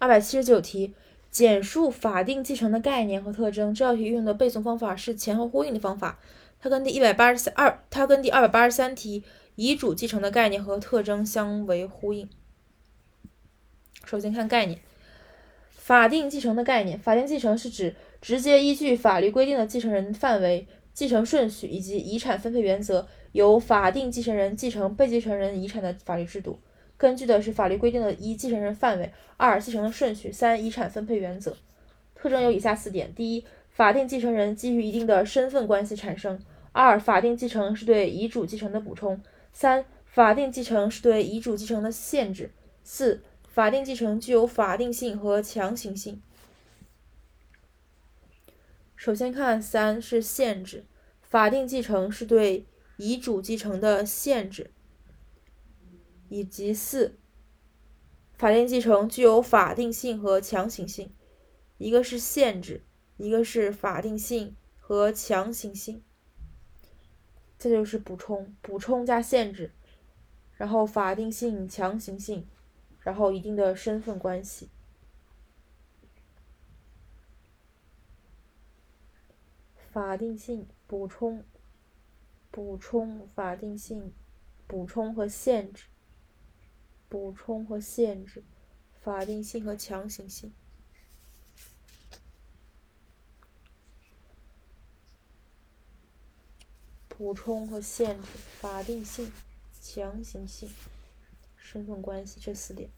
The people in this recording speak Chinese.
二百七十九题，简述法定继承的概念和特征。这道题运用的背诵方法是前后呼应的方法。它跟第一百八十三二，它跟第二百八十三题遗嘱继承的概念和特征相为呼应。首先看概念，法定继承的概念。法定继承是指直接依据法律规定的继承人范围、继承顺序以及遗产分配原则，由法定继承人继承被继承人遗产的法律制度。根据的是法律规定的：一、继承人范围；二、继承的顺序；三、遗产分配原则。特征有以下四点：第一，法定继承人基于一定的身份关系产生。二、法定继承是对遗嘱继承的补充。三、法定继承是对遗嘱继承的限制。四、法定继承具有法定性和强行性。首先看三是限制，法定继承是对遗嘱继承的限制，以及四，法定继承具有法定性和强行性。一个是限制，一个是法定性和强行性。这就是补充，补充加限制，然后法定性、强行性，然后一定的身份关系。法定性补充，补充法定性，补充和限制，补充和限制，法定性和强行性。补充和限制、法定性、强行性、身份关系这四点。